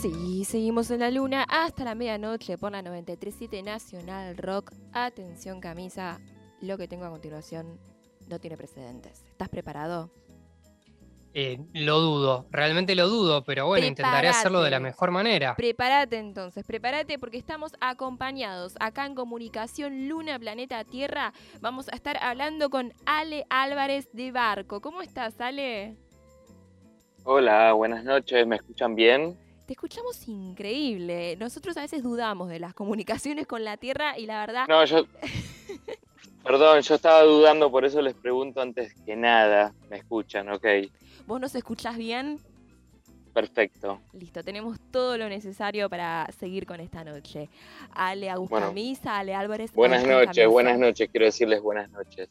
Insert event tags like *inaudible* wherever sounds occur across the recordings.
Sí, seguimos en la luna hasta la medianoche por la 937 Nacional Rock. Atención camisa, lo que tengo a continuación no tiene precedentes. ¿Estás preparado? Eh, lo dudo, realmente lo dudo, pero bueno, intentaré hacerlo de la mejor manera. Prepárate entonces, prepárate porque estamos acompañados acá en Comunicación Luna Planeta Tierra. Vamos a estar hablando con Ale Álvarez de Barco. ¿Cómo estás, Ale? Hola, buenas noches, ¿me escuchan bien? Te escuchamos increíble. Nosotros a veces dudamos de las comunicaciones con la Tierra y la verdad... No, yo... *laughs* Perdón, yo estaba dudando, por eso les pregunto antes que nada. ¿Me escuchan? Ok. ¿Vos nos escuchás bien? Perfecto. Listo, tenemos todo lo necesario para seguir con esta noche. Ale Augusta Misa, Ale Álvarez. Buenas noches, buenas noches, quiero decirles buenas noches.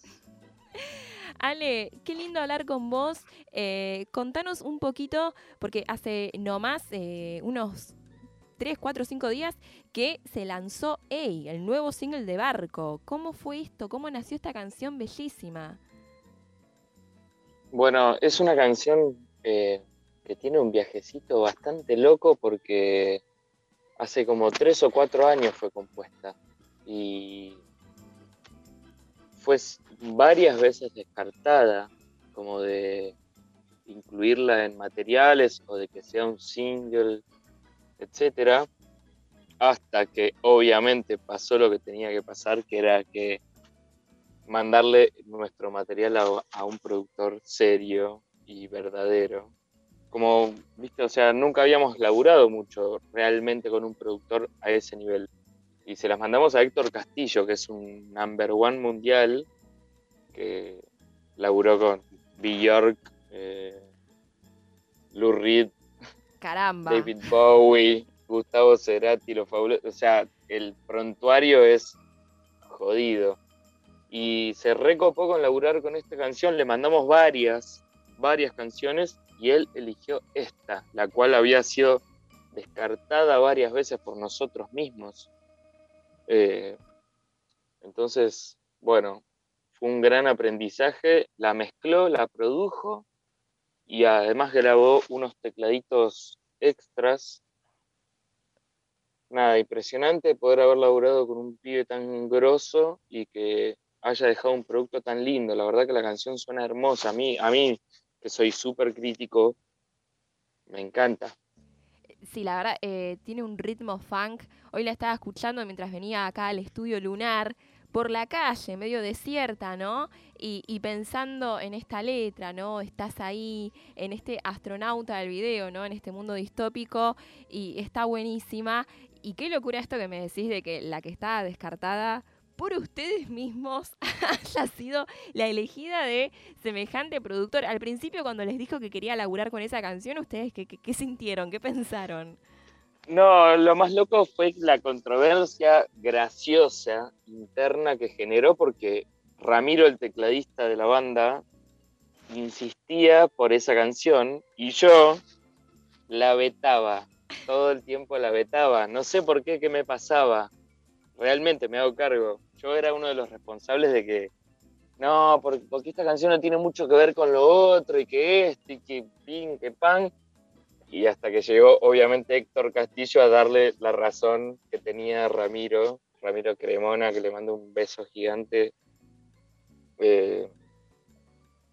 Ale, qué lindo hablar con vos. Eh, contanos un poquito, porque hace no más eh, unos 3, 4, 5 días que se lanzó Ey, el nuevo single de Barco. ¿Cómo fue esto? ¿Cómo nació esta canción bellísima? Bueno, es una canción eh, que tiene un viajecito bastante loco porque hace como tres o cuatro años fue compuesta y fue varias veces descartada como de incluirla en materiales o de que sea un single, etcétera, hasta que obviamente pasó lo que tenía que pasar, que era que mandarle nuestro material a, un productor serio y verdadero. Como, viste, o sea, nunca habíamos laburado mucho realmente con un productor a ese nivel. Y se las mandamos a Héctor Castillo, que es un number one mundial, que laburó con Bjork, eh, Lou Reed, Caramba. David Bowie, Gustavo Cerati, lo fabuloso. O sea, el prontuario es jodido y se recopó con laburar con esta canción, le mandamos varias, varias canciones y él eligió esta, la cual había sido descartada varias veces por nosotros mismos. Eh, entonces, bueno, fue un gran aprendizaje, la mezcló, la produjo y además grabó unos tecladitos extras. Nada, impresionante poder haber laburado con un pibe tan grosso y que haya dejado un producto tan lindo. La verdad que la canción suena hermosa. A mí, a mí que soy súper crítico, me encanta. Sí, la verdad, eh, tiene un ritmo funk. Hoy la estaba escuchando mientras venía acá al estudio lunar por la calle, medio desierta, ¿no? Y, pensando en esta letra, ¿no? Estás ahí, en este astronauta del video, ¿no? En este mundo distópico, y está buenísima. Y qué locura esto que me decís de que la que está descartada por ustedes mismos *laughs* haya sido la elegida de semejante productor. Al principio, cuando les dijo que quería laburar con esa canción, ¿ustedes qué, qué, sintieron? ¿Qué pensaron? No, lo más loco fue la controversia graciosa interna que generó porque Ramiro, el tecladista de la banda, insistía por esa canción y yo la vetaba, todo el tiempo la vetaba. No sé por qué, qué me pasaba. Realmente me hago cargo yo era uno de los responsables de que, no, porque, esta canción no tiene mucho que ver con lo otro, y que esto, y que pin, que pan. Y hasta que llegó, obviamente, Héctor Castillo a darle la razón que tenía Ramiro, Ramiro Cremona, que le mando un beso gigante. Eh,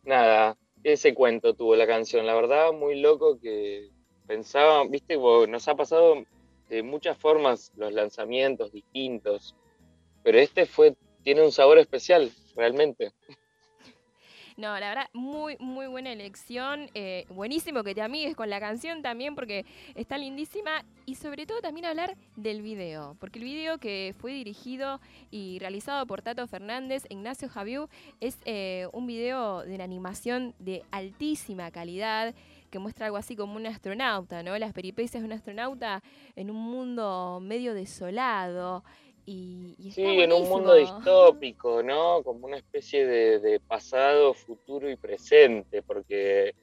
nada, ese cuento tuvo la canción, la verdad, muy loco que pensaba, viste, nos ha pasado de muchas formas los lanzamientos distintos pero este fue, tiene un sabor especial, realmente. No, la verdad, muy, muy buena elección. Eh, buenísimo que te amigues con la canción también porque está lindísima. Y sobre todo también hablar del video. Porque el video que fue dirigido y realizado por Tato Fernández, Ignacio Javiu, es eh, un video de una animación de altísima calidad que muestra algo así como un astronauta, ¿no? Las peripecias de un astronauta en un mundo medio desolado. Y, sí, en un mundo distópico, ¿no? Como una especie de, pasado, futuro y presente, porque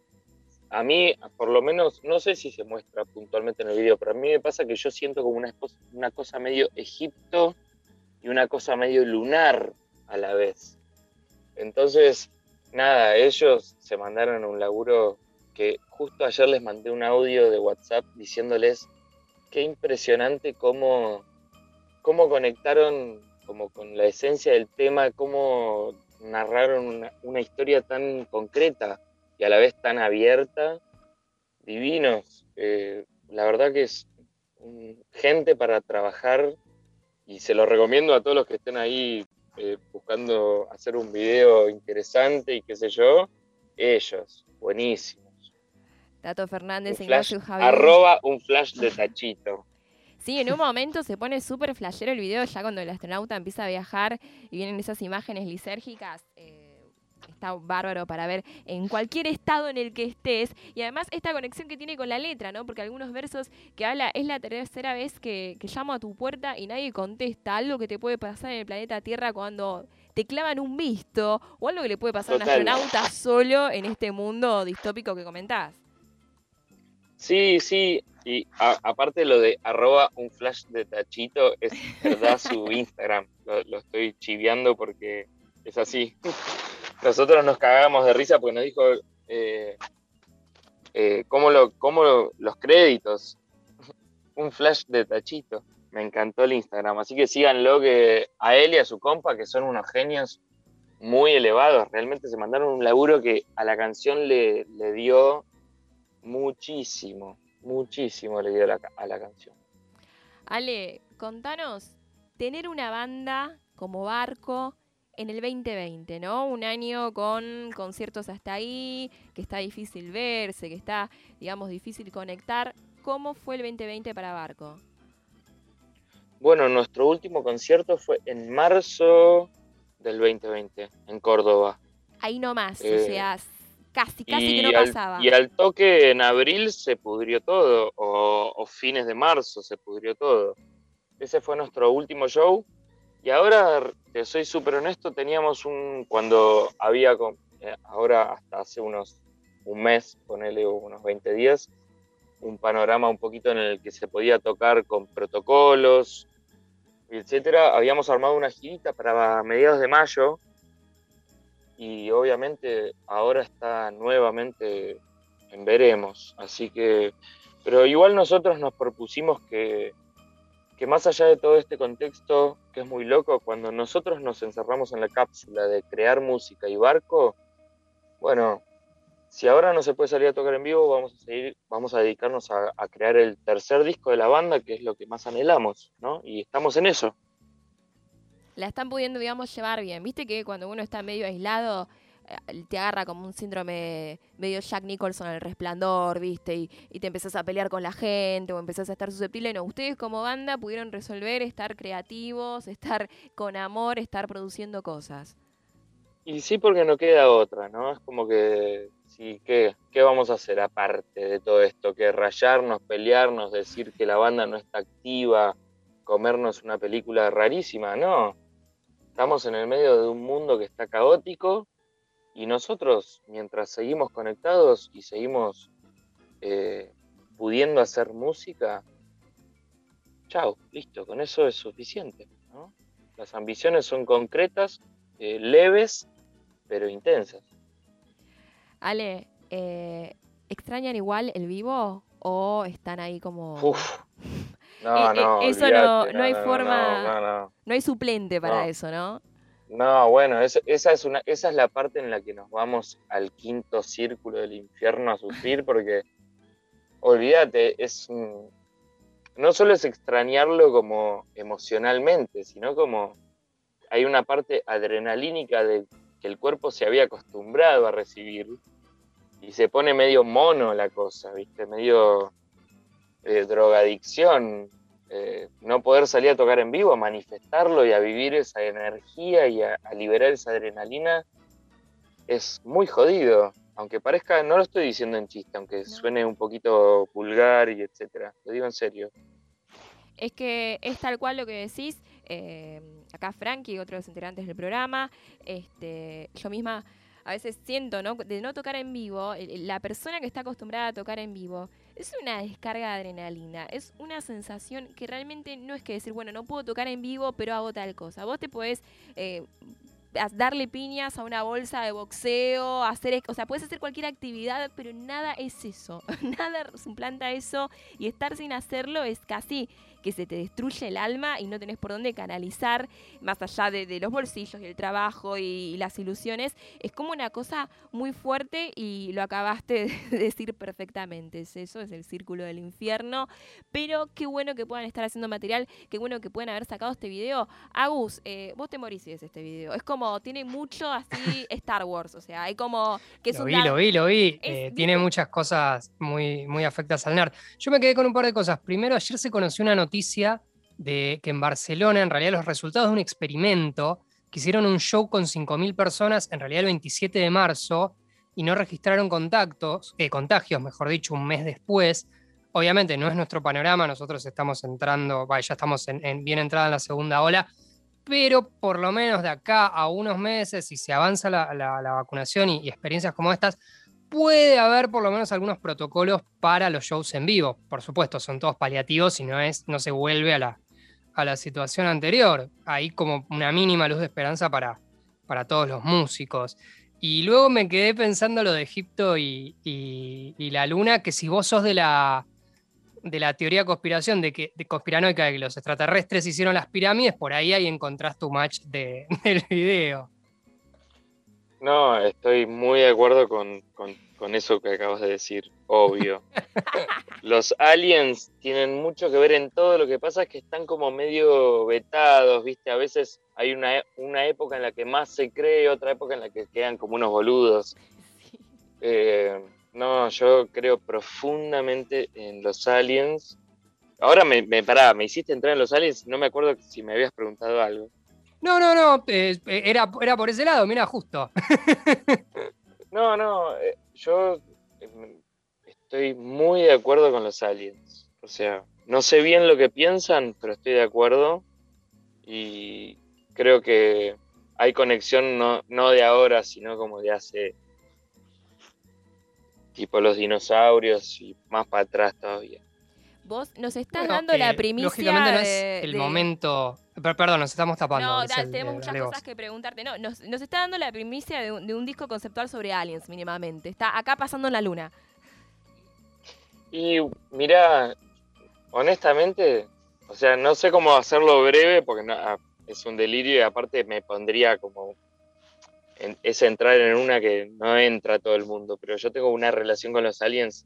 a mí, por lo menos, no sé si se muestra puntualmente en el video, pero a mí me pasa que yo siento como una, una cosa medio Egipto y una cosa medio lunar a la vez. Entonces, nada, ellos se mandaron un laburo que justo ayer les mandé un audio de WhatsApp diciéndoles qué impresionante cómo, cómo conectaron como con la esencia del tema, cómo narraron una, historia tan concreta y a la vez tan abierta. Divinos. Eh, la verdad que es gente para trabajar y se lo recomiendo a todos los que estén ahí eh, buscando hacer un video interesante y qué sé yo. Ellos, buenísimos. Tato Fernández, Ignacio Javier. Arroba un flash de tachito. Sí, en un momento se pone súper flashero el video, ya cuando el astronauta empieza a viajar y vienen esas imágenes lisérgicas. Eh, está bárbaro para ver en cualquier estado en el que estés. Y además esta conexión que tiene con la letra, ¿no? Porque algunos versos que habla, es la tercera vez que, llamo a tu puerta y nadie contesta. Algo que te puede pasar en el planeta Tierra cuando te clavan un visto o algo que le puede pasar a un astronauta solo en este mundo distópico que comentás. Sí, sí, y aparte lo de arroba un flash de tachito, es verdad su *laughs* Instagram, lo, estoy chiviando porque es así. Nosotros nos cagamos de risa porque nos dijo eh, eh, cómo, lo, cómo los créditos, *laughs* un flash de tachito. Me encantó el Instagram, así que síganlo que a él y a su compa, que son unos genios muy elevados, realmente se mandaron un laburo que a la canción le, le dio muchísimo, muchísimo le dio a la canción. Ale, contanos, tener una banda como Barco en el 2020, ¿no? Un año con conciertos hasta ahí, que está difícil verse, que está, digamos, difícil conectar. ¿Cómo fue el 2020 para Barco? Bueno, nuestro último concierto fue en marzo del 2020, en Córdoba. Ahí nomás, o eh, sea, Casi, casi que no pasaba. Y al toque en abril se pudrió todo, o, fines de marzo se pudrió todo. Ese fue nuestro último show. Y ahora, te soy súper honesto, teníamos un, cuando había, eh, ahora hasta hace unos, un mes, ponele unos 20 días, un panorama un poquito en el que se podía tocar con protocolos, etcétera. Habíamos armado una girita para mediados de mayo, y obviamente ahora está nuevamente en veremos. Así que, pero igual nosotros nos propusimos que, que más allá de todo este contexto, que es muy loco, cuando nosotros nos encerramos en la cápsula de crear música y barco, bueno, si ahora no se puede salir a tocar en vivo, vamos a seguir, vamos a dedicarnos a, a crear el tercer disco de la banda, que es lo que más anhelamos, ¿no? Y estamos en eso la están pudiendo, digamos, llevar bien. Viste que cuando uno está medio aislado, eh, te agarra como un síndrome medio Jack Nicholson el resplandor, ¿viste? Y, y, te empezás a pelear con la gente o empezás a estar susceptible. No, ustedes como banda pudieron resolver estar creativos, estar con amor, estar produciendo cosas. Y sí, porque no queda otra, ¿no? Es como que, sí, ¿qué, ¿qué vamos a hacer aparte de todo esto? Que rayarnos, pelearnos, decir que la banda no está activa, comernos una película rarísima, no. Estamos en el medio de un mundo que está caótico y nosotros, mientras seguimos conectados y seguimos eh, pudiendo hacer música, chao, listo, con eso es suficiente. Las ambiciones son concretas, eh, leves, pero intensas. Ale, eh, ¿extrañan igual el vivo o están ahí como... No, eh, eh, no. eso no, no, hay forma. No, hay suplente para eso, ¿no? No, bueno, esa, es una, esa es la parte en la que nos vamos al quinto círculo del infierno a sufrir, *laughs* porque olvídate, es no solo es extrañarlo como emocionalmente, sino como hay una parte adrenalínica de que el cuerpo se había acostumbrado a recibir y se pone medio mono la cosa, ¿viste? Medio eh, drogadicción, eh, no poder salir a tocar en vivo, a manifestarlo y a vivir esa energía y a, liberar esa adrenalina, es muy jodido. Aunque parezca, no lo estoy diciendo en chiste, aunque suene un poquito vulgar y etcétera. Lo digo en serio. Es que es tal cual lo que decís. Eh, acá Frankie, otro de los integrantes del programa, este, yo misma a veces siento, ¿no? De no tocar en vivo, la persona que está acostumbrada a tocar en vivo, es una descarga de adrenalina, es una sensación que realmente no es que decir, bueno, no puedo tocar en vivo, pero hago tal cosa. Vos te podés, eh, darle piñas a una bolsa de boxeo, hacer, o sea, puedes hacer cualquier actividad, pero nada es eso, *laughs* nada suplanta eso y estar sin hacerlo es casi que se te destruye el alma y no tenés por dónde canalizar, más allá de, los bolsillos y el trabajo y, las ilusiones, es como una cosa muy fuerte y lo acabaste *laughs* de decir perfectamente. Es eso, es el círculo del infierno. Pero qué bueno que puedan estar haciendo material, qué bueno que puedan haber sacado este video. Agus, eh, vos te morís si este video. Es como, tiene mucho así *laughs* Star Wars, o sea, hay como que lo vi, lo vi, lo vi, eh, tiene muchas cosas muy, muy afectas al NERD. Yo me quedé con un par de cosas. Primero, ayer se conoció una noticia noticia de que en Barcelona, en realidad, los resultados de un experimento, que hicieron un show con 5.000 personas, en realidad el 27 de marzo, y no registraron contactos, eh, contagios, mejor dicho, un mes después. Obviamente no es nuestro panorama, nosotros estamos entrando, ya estamos en, bien entrada en la segunda ola, pero por lo menos de acá a unos meses, si se avanza la, vacunación y, experiencias como estas, puede haber por lo menos algunos protocolos para los shows en vivo. Por supuesto, son todos paliativos y no, es, no se vuelve a la, a la situación anterior. Hay como una mínima luz de esperanza para, para todos los músicos. Y luego me quedé pensando lo de Egipto y, la luna, que si vos sos de la, de la teoría conspiración, de que, de conspiranoica de que los extraterrestres hicieron las pirámides, por ahí ahí encontrás tu match de, *laughs* del video. No, estoy muy de acuerdo con, eso que acabas de decir, obvio. *laughs* Los aliens tienen mucho que ver en todo, lo que pasa es que están como medio vetados, ¿viste? A veces hay una, una época en la que más se cree, otra época en la que quedan como unos boludos. Eh, no, yo creo profundamente en los aliens. Ahora me, me pará, me hiciste entrar en los aliens, no me acuerdo si me habías preguntado algo. No, no, no, eh, era, era por ese lado, mira, justo. *laughs* no, no, eh, yo em, estoy muy de acuerdo con los aliens. O sea, no sé bien lo que piensan, pero estoy de acuerdo. Y creo que hay conexión no, no de ahora, sino como de hace tipo los dinosaurios y más para atrás todavía. Vos nos estás dando la primicia. Lógicamente no es el momento Perdón, nos estamos tapando. No, tenemos muchas cosas que preguntarte. No, nos, está dando la primicia de un, disco conceptual sobre aliens, mínimamente. Está acá pasando en la luna. Y mira, honestamente, o sea, no sé cómo hacerlo breve porque ah, es un delirio y aparte me pondría como. es entrar en una que no entra todo el mundo, pero yo tengo una relación con los aliens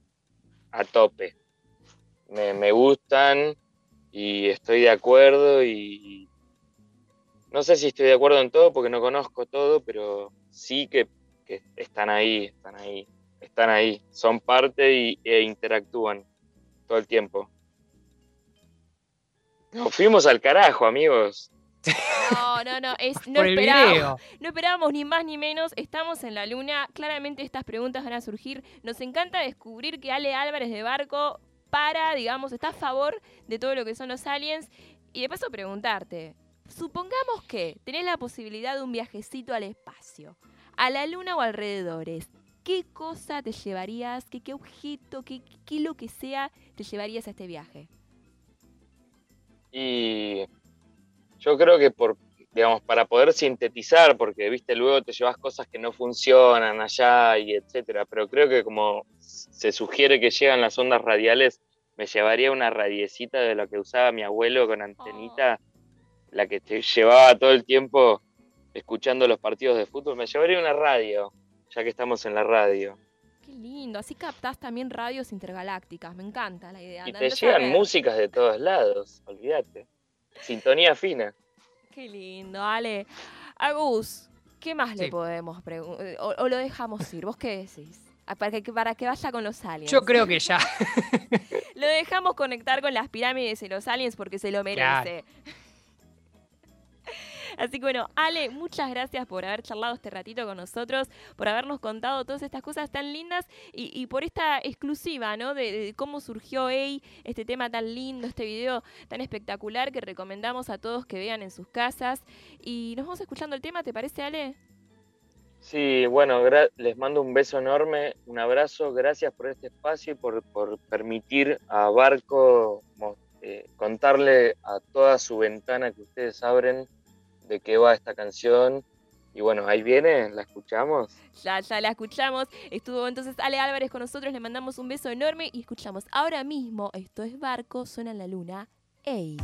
a tope. Me, me gustan, y estoy de acuerdo y no sé si estoy de acuerdo en todo porque no conozco todo, pero sí que, están ahí, están ahí, están ahí, son parte y, e interactúan todo el tiempo. Nos fuimos al carajo, amigos. No, no, no, no, esperábamos, no esperábamos ni más ni menos. Estamos en la luna. Claramente estas preguntas van a surgir. Nos encanta descubrir que Ale Álvarez de Barco para, digamos, está a favor de todo lo que son los aliens. Y de paso preguntarte, supongamos que tenés la posibilidad de un viajecito al espacio, a la luna o alrededores. ¿Qué cosa te llevarías? ¿Qué, qué objeto? Qué, qué lo que sea te llevarías a este viaje? Y yo creo que por, digamos, para poder sintetizar, porque viste, luego te llevas cosas que no funcionan allá y etcétera, pero creo que como se sugiere que llegan las ondas radiales, me llevaría una radiecita de lo que usaba mi abuelo con antenita, la que te llevaba todo el tiempo escuchando los partidos de fútbol. Me llevaría una radio, ya que estamos en la radio. Qué lindo, así captás también radios intergalácticas, me encanta la idea. Y te llegan músicas de todos lados, olvídate. Sintonía fina. Qué lindo, Ale. Agus, ¿qué más le podemos preguntar? o lo dejamos ir? ¿Vos qué decís? Ah, para que, para que vaya con los aliens. Yo creo que ya. *laughs* Lo dejamos conectar con las pirámides y los aliens porque se lo merece. Así que bueno, Ale, muchas gracias por haber charlado este ratito con nosotros, por habernos contado todas estas cosas tan lindas y, por esta exclusiva, ¿no? De, cómo surgió este tema tan lindo, este video tan espectacular que recomendamos a todos que vean en sus casas. Y nos vamos escuchando el tema, ¿te parece, Ale? Sí, bueno, les mando un beso enorme, un abrazo, gracias por este espacio y por, permitir a Barco eh, contarle a toda su ventana que ustedes abren de qué va esta canción Y bueno, ahí viene, la escuchamos. Ya, ya la escuchamos. Estuvo entonces Ale Álvarez con nosotros, le mandamos un beso enorme y escuchamos ahora mismo, esto es Barco, suena en la luna. ¡Ey!